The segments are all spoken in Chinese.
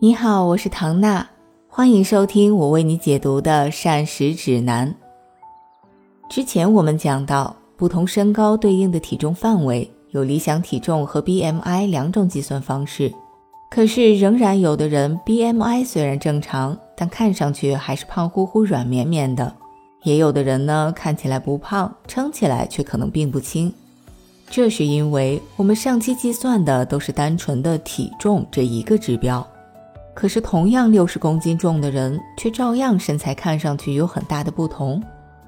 你好，我是唐娜，欢迎收听我为你解读的膳食指南。之前我们讲到，不同身高对应的体重范围有理想体重和 BMI 两种计算方式。可是，仍然有的人 BMI 虽然正常，但看上去还是胖乎乎、软绵绵的；也有的人呢，看起来不胖，称起来却可能并不轻。这是因为我们上期计算的都是单纯的体重这一个指标。可是，同样六十公斤重的人，却照样身材看上去有很大的不同。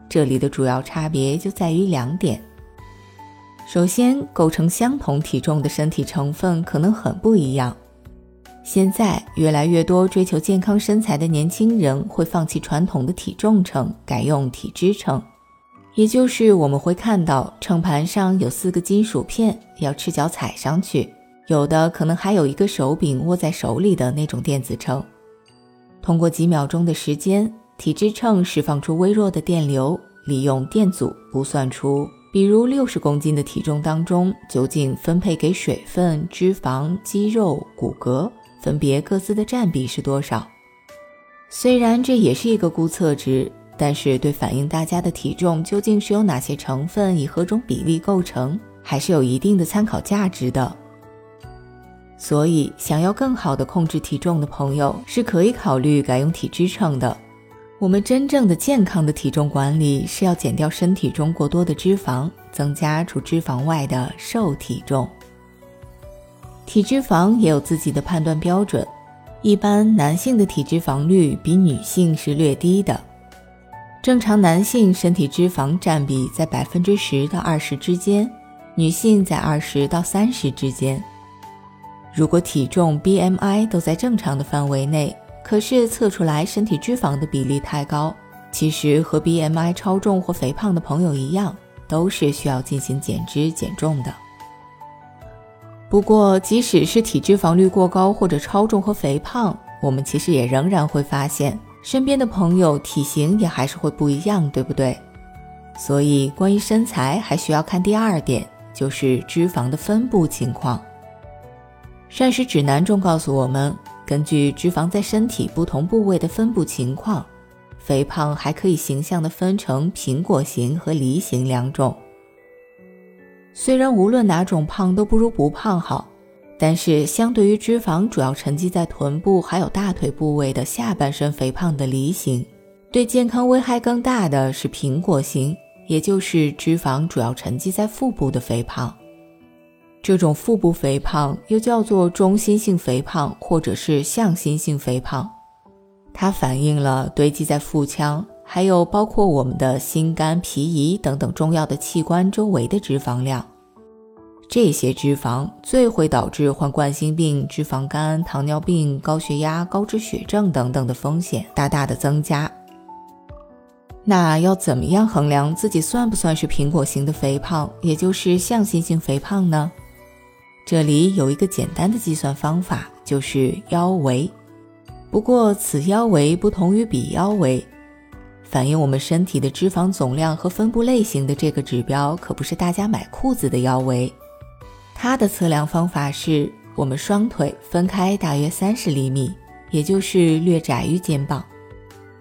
这里的主要差别就在于两点：首先，构成相同体重的身体成分可能很不一样。现在，越来越多追求健康身材的年轻人会放弃传统的体重秤，改用体脂秤，也就是我们会看到秤盘上有四个金属片，要赤脚踩上去。有的可能还有一个手柄握在手里的那种电子秤，通过几秒钟的时间，体脂秤释放出微弱的电流，利用电阻估算出，比如六十公斤的体重当中，究竟分配给水分、脂肪、肌肉、骨骼分别各自的占比是多少。虽然这也是一个估测值，但是对反映大家的体重究竟是由哪些成分以何种比例构成，还是有一定的参考价值的。所以，想要更好的控制体重的朋友是可以考虑改用体脂秤的。我们真正的健康的体重管理是要减掉身体中过多的脂肪，增加除脂肪外的瘦体重。体脂肪也有自己的判断标准，一般男性的体脂肪率比女性是略低的。正常男性身体脂肪占比在百分之十到二十之间，女性在二十到三十之间。如果体重、BMI 都在正常的范围内，可是测出来身体脂肪的比例太高，其实和 BMI 超重或肥胖的朋友一样，都是需要进行减脂减重的。不过，即使是体脂肪率过高或者超重和肥胖，我们其实也仍然会发现，身边的朋友体型也还是会不一样，对不对？所以，关于身材还需要看第二点，就是脂肪的分布情况。膳食指南中告诉我们，根据脂肪在身体不同部位的分布情况，肥胖还可以形象地分成苹果型和梨型两种。虽然无论哪种胖都不如不胖好，但是相对于脂肪主要沉积在臀部还有大腿部位的下半身肥胖的梨型，对健康危害更大的是苹果型，也就是脂肪主要沉积在腹部的肥胖。这种腹部肥胖又叫做中心性肥胖，或者是向心性肥胖，它反映了堆积在腹腔，还有包括我们的心肝脾胰等等重要的器官周围的脂肪量。这些脂肪最会导致患冠心病、脂肪肝、糖尿病、高血压、高脂血症等等的风险大大的增加。那要怎么样衡量自己算不算是苹果型的肥胖，也就是向心性肥胖呢？这里有一个简单的计算方法，就是腰围。不过此腰围不同于彼腰围，反映我们身体的脂肪总量和分布类型的这个指标，可不是大家买裤子的腰围。它的测量方法是我们双腿分开大约三十厘米，也就是略窄于肩膀，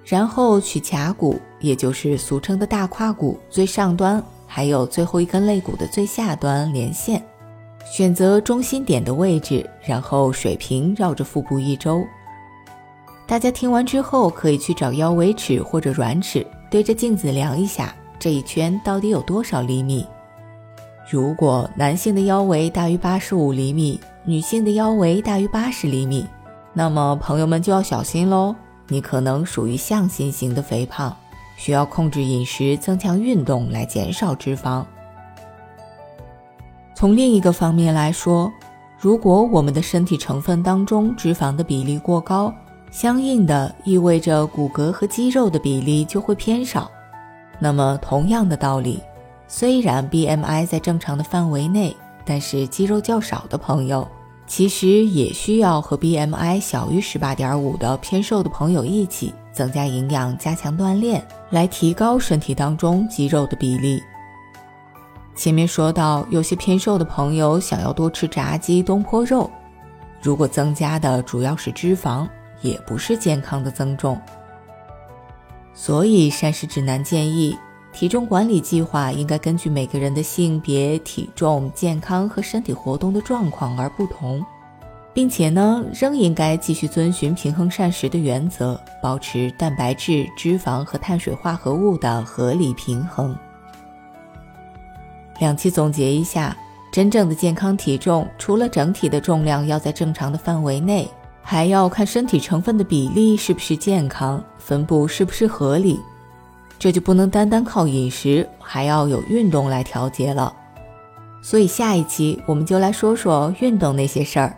然后取髂骨，也就是俗称的大胯骨最上端，还有最后一根肋骨的最下端连线。选择中心点的位置，然后水平绕着腹部一周。大家听完之后，可以去找腰围尺或者软尺，对着镜子量一下这一圈到底有多少厘米。如果男性的腰围大于八十五厘米，女性的腰围大于八十厘米，那么朋友们就要小心喽，你可能属于向心型的肥胖，需要控制饮食，增强运动来减少脂肪。从另一个方面来说，如果我们的身体成分当中脂肪的比例过高，相应的意味着骨骼和肌肉的比例就会偏少。那么同样的道理，虽然 BMI 在正常的范围内，但是肌肉较少的朋友，其实也需要和 BMI 小于十八点五的偏瘦的朋友一起增加营养、加强锻炼，来提高身体当中肌肉的比例。前面说到，有些偏瘦的朋友想要多吃炸鸡、东坡肉，如果增加的主要是脂肪，也不是健康的增重。所以膳食指南建议，体重管理计划应该根据每个人的性别、体重、健康和身体活动的状况而不同，并且呢，仍应该继续遵循平衡膳食的原则，保持蛋白质、脂肪和碳水化合物的合理平衡。两期总结一下，真正的健康体重，除了整体的重量要在正常的范围内。还要看身体成分的比例是不是健康，分布是不是合理，这就不能单单靠饮食，还要有运动来调节了。所以下一期我们就来说说运动那些事儿。